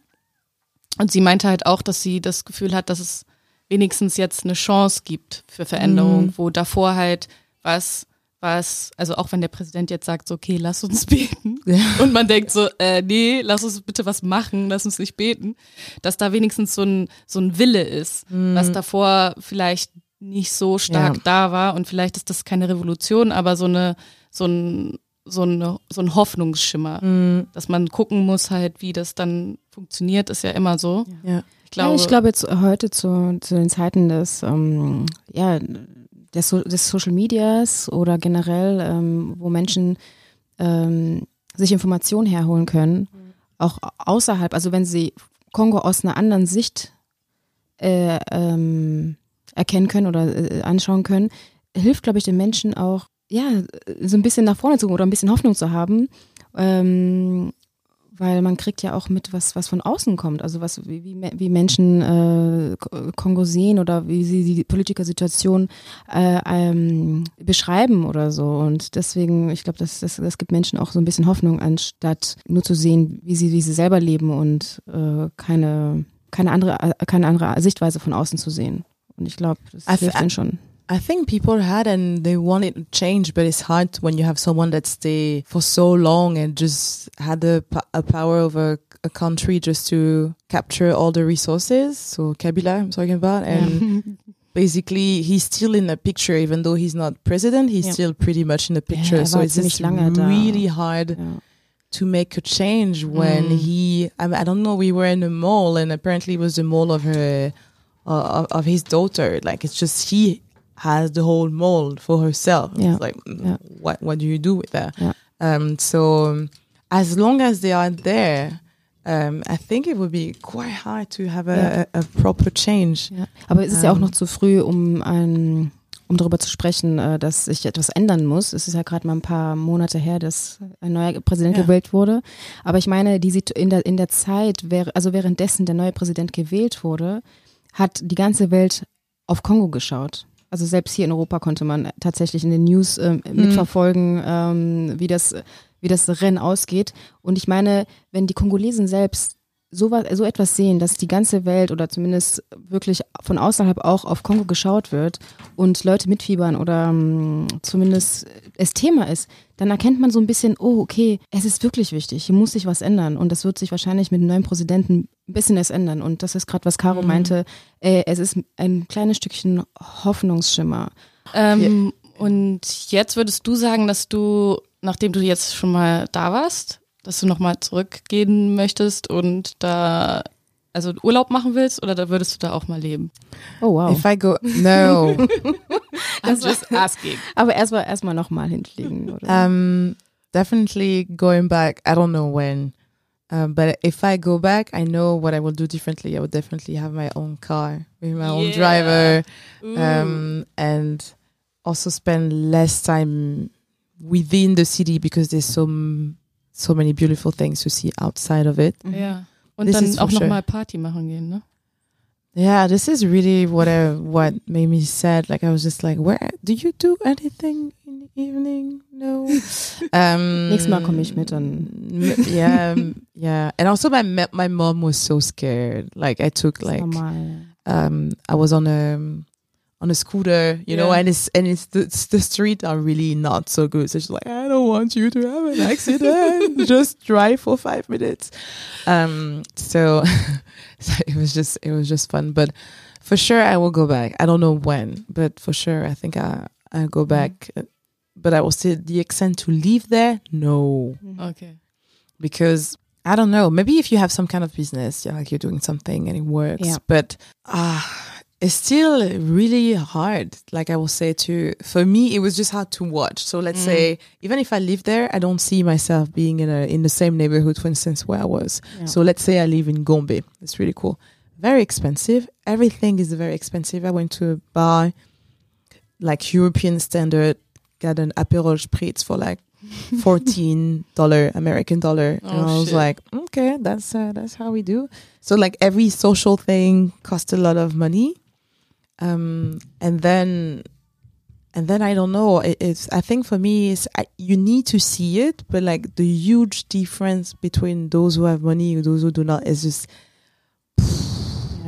Und sie meinte halt auch, dass sie das Gefühl hat, dass es wenigstens jetzt eine Chance gibt für Veränderung, Mhm. wo davor halt was, was, also auch wenn der Präsident jetzt sagt, so, okay, lass uns beten, Ja. und man denkt so, äh, nee, lass uns bitte was machen, lass uns nicht beten, dass da wenigstens so ein, so ein Wille ist, was davor vielleicht nicht so stark Ja. da war und vielleicht ist das keine Revolution, aber so eine, so ein, so eine, so ein Hoffnungsschimmer, Mm. dass man gucken muss halt, wie das dann funktioniert, ist ja immer so. Ja. Ich glaube, ja, ich glaube jetzt heute zu, zu den Zeiten des, ähm, ja, des, so des Social Medias oder generell, ähm, wo Menschen ähm, sich Informationen herholen können, auch außerhalb, also wenn sie Kongo aus einer anderen Sicht äh, ähm, erkennen können oder äh, anschauen können, hilft, glaube ich, den Menschen auch, ja, so ein bisschen nach vorne zu gehen oder ein bisschen Hoffnung zu haben. Ähm, weil man kriegt ja auch mit, was, was von außen kommt. Also was, wie, wie, wie Menschen äh, Kongo sehen oder wie sie die Politikersituation äh, ähm, beschreiben oder so. Und deswegen, ich glaube, das, das, das gibt Menschen auch so ein bisschen Hoffnung, anstatt nur zu sehen, wie sie, wie sie selber leben und äh, keine, keine, andere, äh, keine andere Sichtweise von außen zu sehen. Und ich glaube, das th- hilft ihnen schon. I think people had and they wanted to change, but it's hard when you have someone that stay for so long and just had a, a power over a country just to capture all the resources. So Kabila, I'm talking about, and basically he's still in the picture, even though he's not president. He's Yeah. still pretty much in the picture. er so it's just lange da. really hard to make a change when Mm. he. I, mean, I don't know. We were in a mall, and apparently it was the mall of her, uh, of, of his daughter. Like it's just he has the whole mall for herself. Yeah. It's like Yeah. what what do you do with that? Yeah. Um. So um, as long as they are there. Um, I think it would be quite hard to have a, a, proper change. Aber es ist ja auch noch zu früh, um ein, um darüber zu sprechen, äh, dass sich etwas ändern muss. Es ist ja gerade mal ein paar Monate her, dass ein neuer Präsident gewählt wurde. Aber ich meine, die in der in der Zeit, also währenddessen der neue Präsident gewählt wurde, hat die ganze Welt auf Kongo geschaut. Also selbst hier in Europa konnte man tatsächlich in den News ähm, mitverfolgen, ähm, wie das wie das Rennen ausgeht. Und ich meine, wenn die Kongolesen selbst so, was, so etwas sehen, dass die ganze Welt oder zumindest wirklich von außerhalb auch auf Kongo geschaut wird und Leute mitfiebern oder ähm, zumindest es Thema ist, dann erkennt man so ein bisschen, oh, okay, es ist wirklich wichtig, hier muss sich was ändern und das wird sich wahrscheinlich mit dem neuen Präsidenten ein bisschen erst ändern. Und das ist gerade, was Caro meinte, äh, es ist ein kleines Stückchen Hoffnungsschimmer. Ähm, Und jetzt würdest du sagen, dass du, nachdem du jetzt schon mal da warst, dass du nochmal zurückgehen möchtest und da also Urlaub machen willst oder da würdest du da auch mal leben? Oh wow. If I go, no. I'm just asking. Aber erstmal erstmal nochmal hinfliegen. Oder? Um, definitely going back. I don't know when, um, but if I go back, I know what I will do differently. I would definitely have my own car with my own Yeah. driver, Ooh. um, and also spend less time within the city because there's so so many beautiful things to see outside of it. ja. Und This dann auch for sure. nochmal Party machen gehen, ne? Yeah, this is really what I, what made me sad. Like I was just like, where do you do anything in the evening? No. um, Nächstes Mal komme ich mit und yeah, yeah. And also my my mom was so scared. Like I took like normal. um I was on a on a scooter, you know, and it's and it's the, it's the street are really not so good. So she's like, I don't want you to have an accident. just drive for five minutes. Um, so, so it was just it was just fun. But for sure, I will go back. I don't know when, but for sure, I think I I'll go back. But I will say the extent to leave there, no Okay. because I don't know. Maybe if you have some kind of business, yeah, like you're doing something and it works, Yeah. but uh, it's still really hard. Like I will say to, for me, it was just hard to watch. So let's Mm. say, even if I live there, I don't see myself being in a in the same neighborhood, for instance, where I was. Ja. So let's say I live in Gombe. It's really cool. Very expensive. Everything is very expensive. I went to a bar, like European standard, got an Aperol Spritz for like fourteen dollar American dollar, and Oh, I was shit. like, okay, that's uh, that's how we do. So like every social thing cost a lot of money, um, and then and then I don't know. It, it's I think for me, it's I, you need to see it, but like the huge difference between those who have money and those who do not is just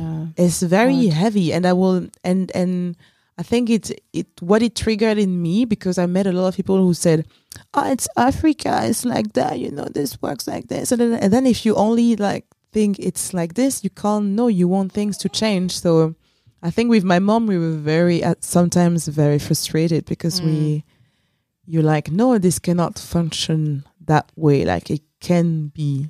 Ja. it's very Hard. heavy and i will and and i think it's it what it triggered in me because i met a lot of people who said oh it's africa it's like that you know this works like this and then, and then if you only like think it's like this you can't know you want things to change so i think with my mom we were very uh, sometimes very frustrated because we you're like no this cannot function that way like it can be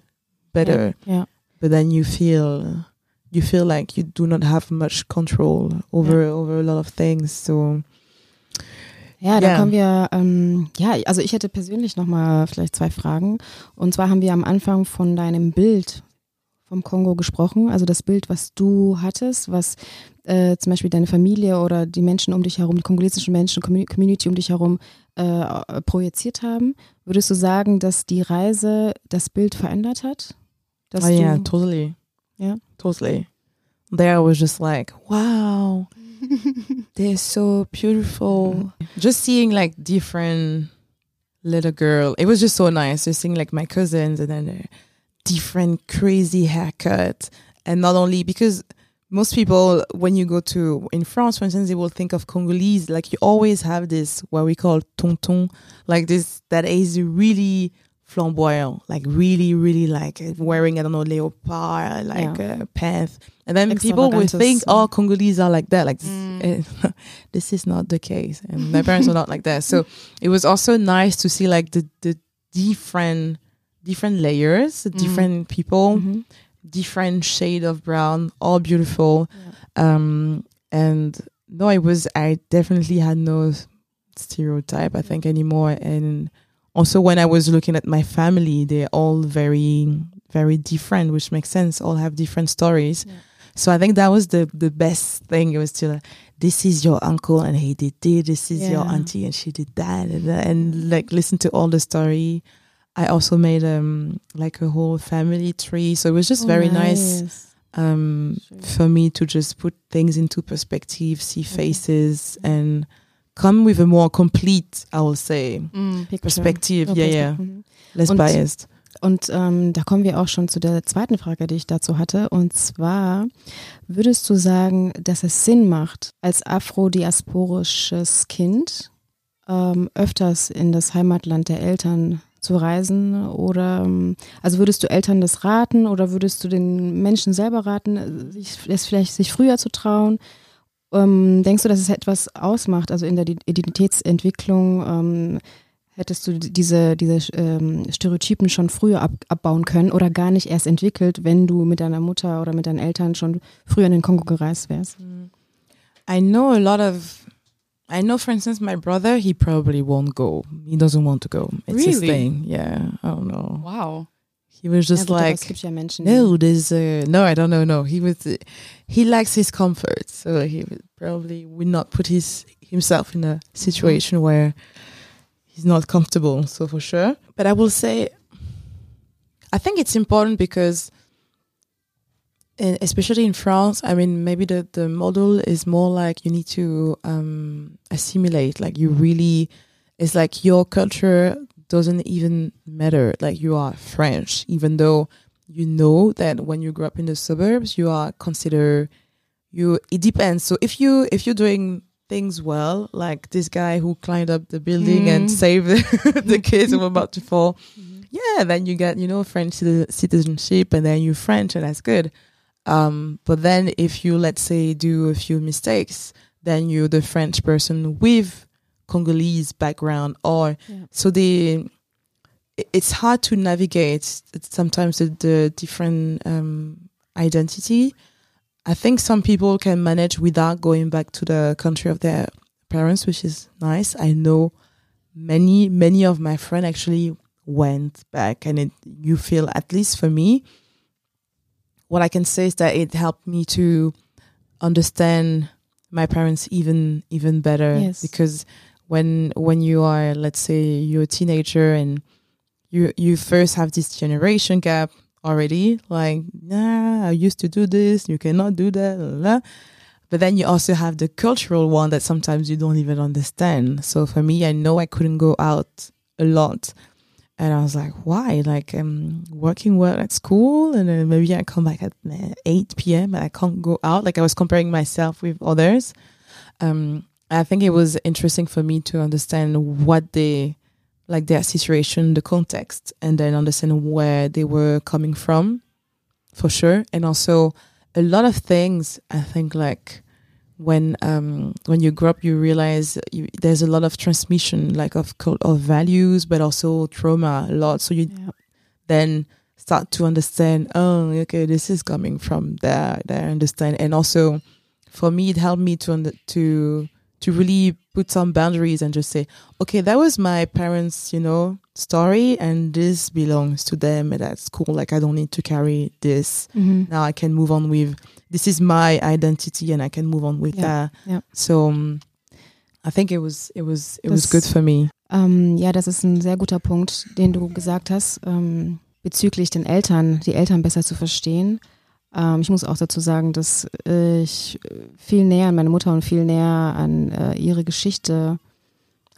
better Ja. but then you feel you feel like you do not have much control over over a lot of things so Ja, da Ja. kommen wir, ähm, ja, also ich hätte persönlich nochmal vielleicht zwei Fragen. Und zwar haben wir am Anfang von deinem Bild vom Kongo gesprochen, also das Bild, was du hattest, was äh, zum Beispiel deine Familie oder die Menschen um dich herum, die kongolesischen Menschen, Commu- Community um dich herum äh, projiziert haben. Würdest du sagen, dass die Reise das Bild verändert hat? Dass oh yeah totally Yeah. totally there i was just like wow they're so beautiful just seeing like different little girl it was just so nice just seeing like my cousins and then a different crazy haircut and not only because most people when you go to in france for instance they will think of congolese like you always have this what we call tonton like this that is really flamboyant like really really like wearing i don't know leopard like Yeah. a pants and then people will think oh congolese are like that like this, Mm. eh, this is not the case and my parents are not like that so it was also nice to see like the the different different layers Mm. different people Mhm. Different shade of brown all beautiful. Um and no it was i definitely had no stereotype i think anymore. And also when i was looking at my family they're all very very different which makes sense. All have different stories. Yeah. so i think that was the the best thing. It was to like, this is your uncle and he did this this is your auntie and she did that and, that, and like listen to all the story i also made um like a whole family tree so it was just Oh, very nice um, Schön. for me to just put things into perspective, see faces, and come with a more complete, I will say, Mm. Perspective. Yeah, yeah. Mhm. less Und- biased. Und ähm, da kommen wir auch schon zu der zweiten Frage, die ich dazu hatte. Und zwar, würdest du sagen, dass es Sinn macht, als afrodiasporisches Kind ähm, öfters in das Heimatland der Eltern zu reisen? Oder ähm, also würdest du Eltern das raten oder würdest du den Menschen selber raten, sich, es vielleicht sich früher zu trauen? Ähm, denkst du, dass es etwas ausmacht, also in der Identitätsentwicklung? Ähm, hättest du diese, diese ähm, Stereotypen schon früher ab, abbauen können oder gar nicht erst entwickelt, wenn du mit deiner Mutter oder mit deinen Eltern schon früher in den Kongo gereist wärst? I know a lot of. I know, for instance, my brother. He probably won't go. He doesn't want to go. It's his thing. Yeah, I don't know. Wow. He was just gut, like, gibt ja no, there's uh, no. I don't know. No, he was. Uh, he likes his comfort, so he would probably would not put his himself in a situation where he's not comfortable. So for sure. But I will say, I think it's important because and especially in France, I mean, maybe the, the model is more like you need to um, assimilate. Like you really, it's like your culture doesn't even matter. Like you are French, even though you know that when you grow up in the suburbs, you are considered you. It depends. So if you if you're doing things well, like this guy who climbed up the building and Mm. saved the, the kids who were about to fall, yeah, then you get you know French citizenship, and then you're French, and that's good. Um, but then if you let's say do a few mistakes, then you're the French person with Congolese background, or Yeah. so the It's hard to navigate sometimes the, the different um, identity. I think some people can manage without going back to the country of their parents, which is nice. I know many many of my friends actually went back, and it you feel at least for me what I can say is that it helped me to understand my parents even even better Yes. because when when you are let's say you're a teenager and you you first have this generation gap already like nah I used to do this you cannot do that la, la, la. but then you also have the cultural one that sometimes you don't even understand so for me I know I couldn't go out a lot and I was like, why? Like, I'm working well at school, and then maybe I come back at uh, 8 p.m. and I can't go out. Like, I was comparing myself with others. Um, I think it was interesting for me to understand what they, like, their situation, the context, and then understand where they were coming from, for sure. And also, a lot of things, I think, like, when um when you grow up you realize you, there's a lot of transmission like of of values but also trauma a lot so you Yeah. then start to understand oh okay this is coming from there there I understand and also for me it helped me to to to really put some boundaries and just say okay that was my parents you know story and this belongs to them and that's cool like I don't need to carry this Mhm. now I can move on with this is my identity and I can move on with Yeah, that. yeah. So um, I think it was it was it was Das- good for me. Ähm, ja, das ist ein sehr guter Punkt, den du gesagt hast, ähm, bezüglich den Eltern, die Eltern besser zu verstehen. Ähm, ich muss auch dazu sagen, dass ich viel näher an meine Mutter und viel näher an äh, ihre Geschichte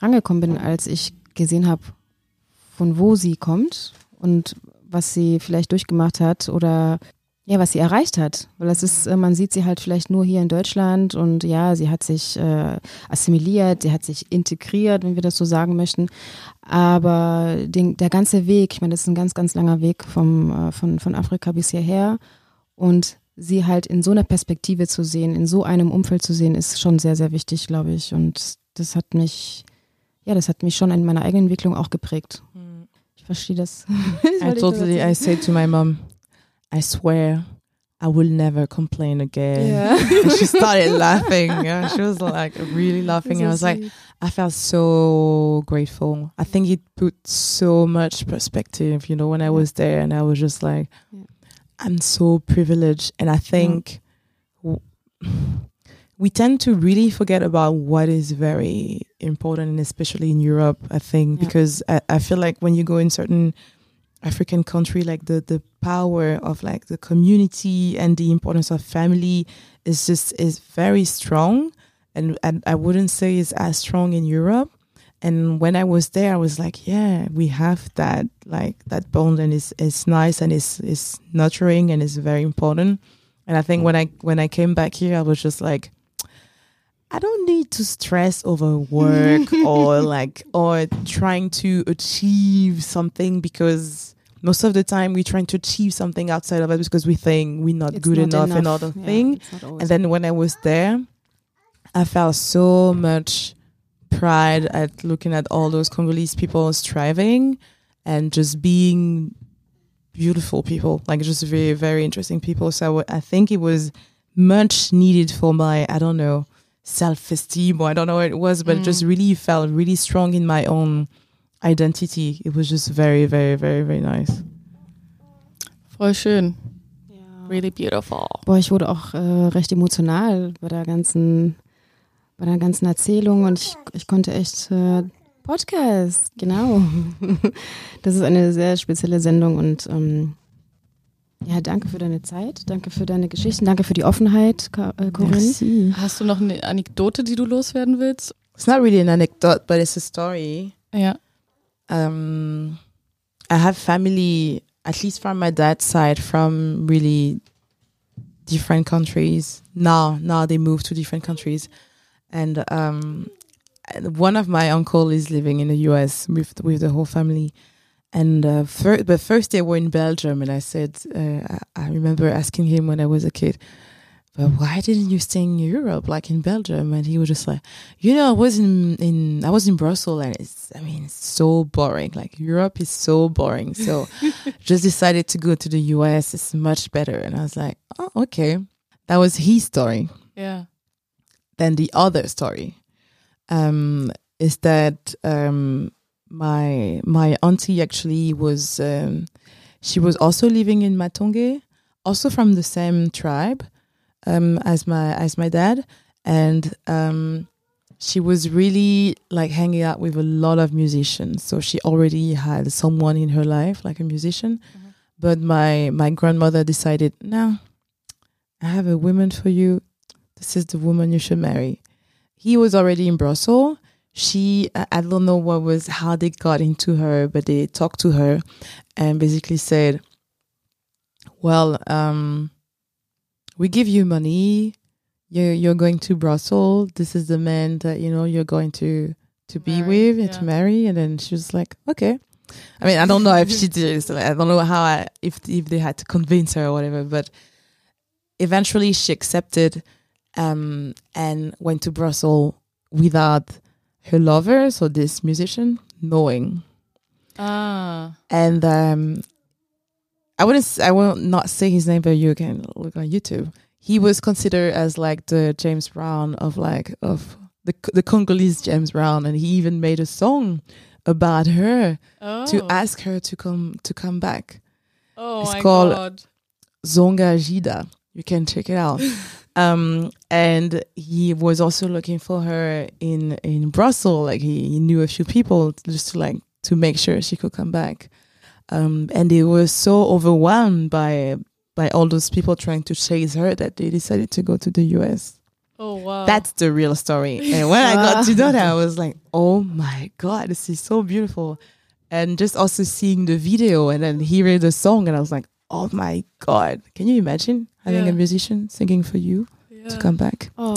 rangekommen bin, als ich gesehen habe, von wo sie kommt und was sie vielleicht durchgemacht hat oder ja, was sie erreicht hat. Weil das ist, äh, man sieht sie halt vielleicht nur hier in Deutschland und ja, sie hat sich äh, assimiliert, sie hat sich integriert, wenn wir das so sagen möchten. Aber den, der ganze Weg, ich meine, das ist ein ganz, ganz langer Weg vom, äh, von, von Afrika bis hierher. Und sie halt in so einer Perspektive zu sehen, in so einem Umfeld zu sehen, ist schon sehr, sehr wichtig, glaube ich. Und das hat mich, ja, das hat mich schon in meiner eigenen Entwicklung auch geprägt. Ich verstehe das. I totally I said to my mom, I swear I will never complain again. Yeah. she started laughing. Yeah, she was like really laughing. I was like, I felt so grateful. I think it put so much perspective, you know, when I was there and I was just like, Yeah. I'm so privileged. And I think w- we tend to really forget about what is very important, and especially in Europe, I think, because I, I feel like when you go in certain African country, like the, the power of like the community and the importance of family is just is very strong and, and I wouldn't say it's as strong in Europe. And when I was there, I was like, yeah, we have that like that bond, and it's it's nice and it's it's nurturing and it's very important. And I think mm. when I when I came back here, I was just like, I don't need to stress over work or like or trying to achieve something because most of the time we're trying to achieve something outside of us because we think we're not It's good not enough, and all enough. the Yeah, thing. it's not always And then when I was there, I felt so much pride at looking at all those Congolese people striving and just being beautiful people, like just very, very interesting people. So I think it was much needed for my, I don't know, self esteem or I don't know what it was, but it just really felt really strong in my own identity. It was just very, very, very, very nice. Voll schön. Ja. Really beautiful. Boah, ich wurde auch äh, recht emotional bei der ganzen, bei der ganzen Erzählung und ich, ich konnte echt äh, Podcast, genau. Das ist eine sehr spezielle Sendung und ähm, Ja, danke für deine Zeit, danke für deine Geschichten, danke für die Offenheit, äh, Corinne. Merci. Hast du noch eine Anekdote, die du loswerden willst? It's not really an anecdote, but it's a story. Ja. um, I have family, at least from my dad's side, from really different countries. Now, now they moved to different countries, and um, one of my uncle is living in the U.S. with with the whole family. And uh, fir- but first they were in Belgium, and I said, uh, I I remember asking him when I was a kid, but why didn't you stay in Europe, like in Belgium? And he was just like, you know, I was in, in I was in Brussels, and it's, I mean, it's so boring. Like Europe is so boring. So just decided to go to the US. It's much better. And I was like, oh, okay. That was his story. Yeah. Then the other story um, is that um, my my auntie actually was um, she was also living in Matonge, also from the same tribe um, as my as my dad, and um, she was really like hanging out with a lot of musicians. So she already had someone in her life, like a musician. But my my grandmother decided, no, I have a woman for you. This is the woman you should marry. He was already in Brussels. She, I don't know what was how they got into her, but they talked to her and basically said, "Well, um, we give you money. You're you're going to Brussels. This is the man that you know you're going to to be Marry, with and yeah. to marry." And then she was like, "Okay." I mean, I don't know if she did. I don't know how I if if they had to convince her or whatever, but eventually she accepted um, and went to Brussels without her lover, so this musician, knowing. Ah. And um, I wouldn't, I will not say his name, but you can look on YouTube. He was considered as like the James Brown of like of the the Congolese James Brown, and he even made a song about her Oh. to ask her to come to come back. Oh it's my called- God. Zonga Jida. You can check it out. um, and he was also looking for her in in Brussels. Like he, he knew a few people just to like to make sure she could come back. Um, and they were so overwhelmed by by all those people trying to chase her that they decided to go to the US. Oh wow. That's the real story. And when I got to know that, I was like, oh my God, this is so beautiful. And just also seeing the video and then hearing the song, and I was like, oh my God. Can you imagine having Yeah. a musician singing for you ja. to come back? Oh.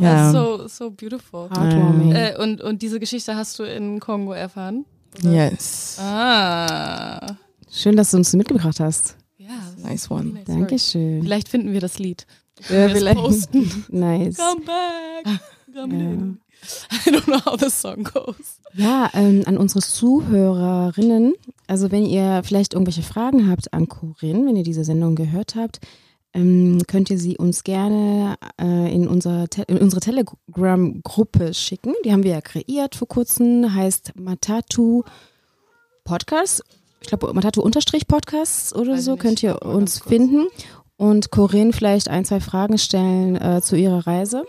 That's so, so beautiful. heartwarming. Äh, und, und diese Geschichte hast du in Kongo erfahren? Yes. Ah. Schön, dass du uns mitgebracht hast. Ja. Nice one. Nice. Dankeschön. Vielleicht finden wir das Lied. Ja, wir vielleicht. posten. Nice. Come back. Come Ja. in. I don't know how the song goes. Ja, ähm, an unsere Zuhörerinnen, also wenn ihr vielleicht irgendwelche Fragen habt an Corinne, wenn ihr diese Sendung gehört habt, ähm, könnt ihr sie uns gerne äh, in, unser Te in unsere Telegram-Gruppe schicken. Die haben wir ja kreiert vor kurzem, heißt Matatu Podcast. Ich glaube, Matatu-Podcasts oder Weiß so nicht, könnt ihr uns finden. Und Corinne vielleicht ein, zwei Fragen stellen äh, zu ihrer Reise.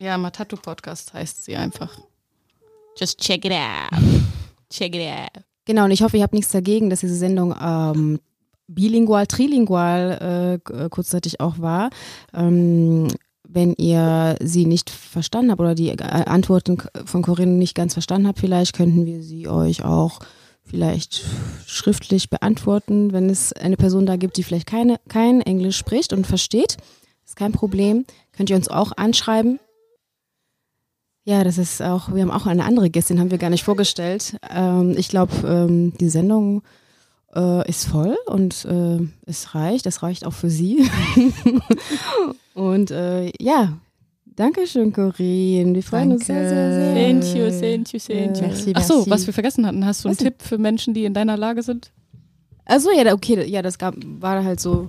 Ja, Matatu Podcast heißt sie einfach. Just check it out. check it out. Genau, und ich hoffe, ihr habt nichts dagegen, dass diese Sendung ähm, bilingual, trilingual äh, kurzzeitig auch war. Ähm, wenn ihr sie nicht verstanden habt oder die Antworten von Corinne nicht ganz verstanden habt, vielleicht könnten wir sie euch auch vielleicht schriftlich beantworten, wenn es eine Person da gibt, die vielleicht keine, kein Englisch spricht und versteht. Ist kein Problem. Könnt ihr uns auch anschreiben. Ja, das ist auch, wir haben auch eine andere Gästin, haben wir gar nicht vorgestellt. Ähm, ich glaube, ähm, die Sendung äh, ist voll und äh, es reicht. Es reicht auch für Sie. und äh, ja, danke schön, Corinne. Wir freuen uns sehr, sehr, sehr. Thank you, thank you, thank you. Merci, Ach so, merci. was wir vergessen hatten. Hast du einen Was? Tipp für Menschen, die in deiner Lage sind? Also ja, okay, ja, das gab, war halt so.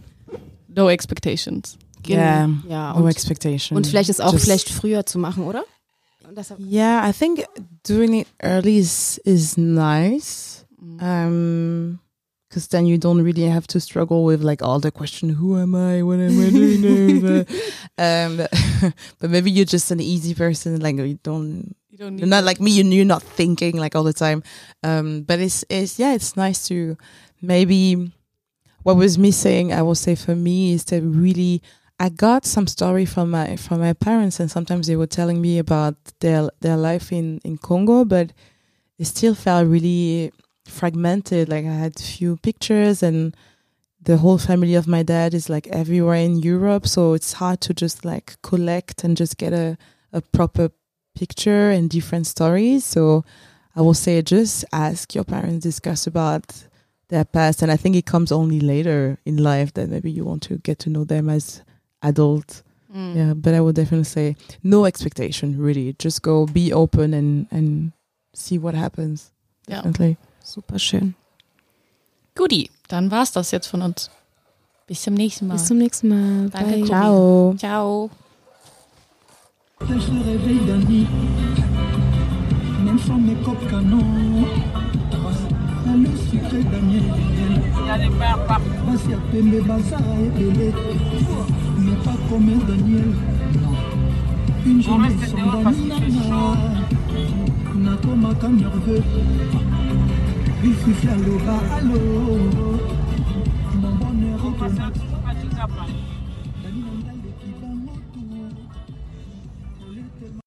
No expectations. Yeah. Ja, No und, expectation. und vielleicht ist auch Just- vielleicht früher zu machen, oder? Das, Yeah, I think doing it early is is nice. Um, because then you don't really have to struggle with like all the question, who am I? What am I doing? now?" um, but maybe you're just an easy person, like you don't. You don't You're not like me. You you're not thinking like all the time. Um, but it's it's yeah, it's nice to maybe what was missing, I will say for me, is to really I got some story from my from my parents, and sometimes they were telling me about their their life in in Congo, but it still felt really fragmented. Like I had few pictures, and the whole family of my dad is like everywhere in Europe, so it's hard to just like collect and just get a a proper picture and different stories. So I will say just ask your parents, discuss about their past, and I think it comes only later in life that maybe you want to get to know them as adult. Mm. Yeah, but I would definitely say no expectation. Really, just go, be open, and and see what happens. Ja. Definitely. Super schön. Guti, dann war's das jetzt von uns. Bis zum nächsten Mal. Bis zum nächsten Mal. Danke, Bye. Ciao. Ciao. commère Daniel. Une jeunesse sandamina nakomaka nerveux. Bififi aloba alo mon bonheur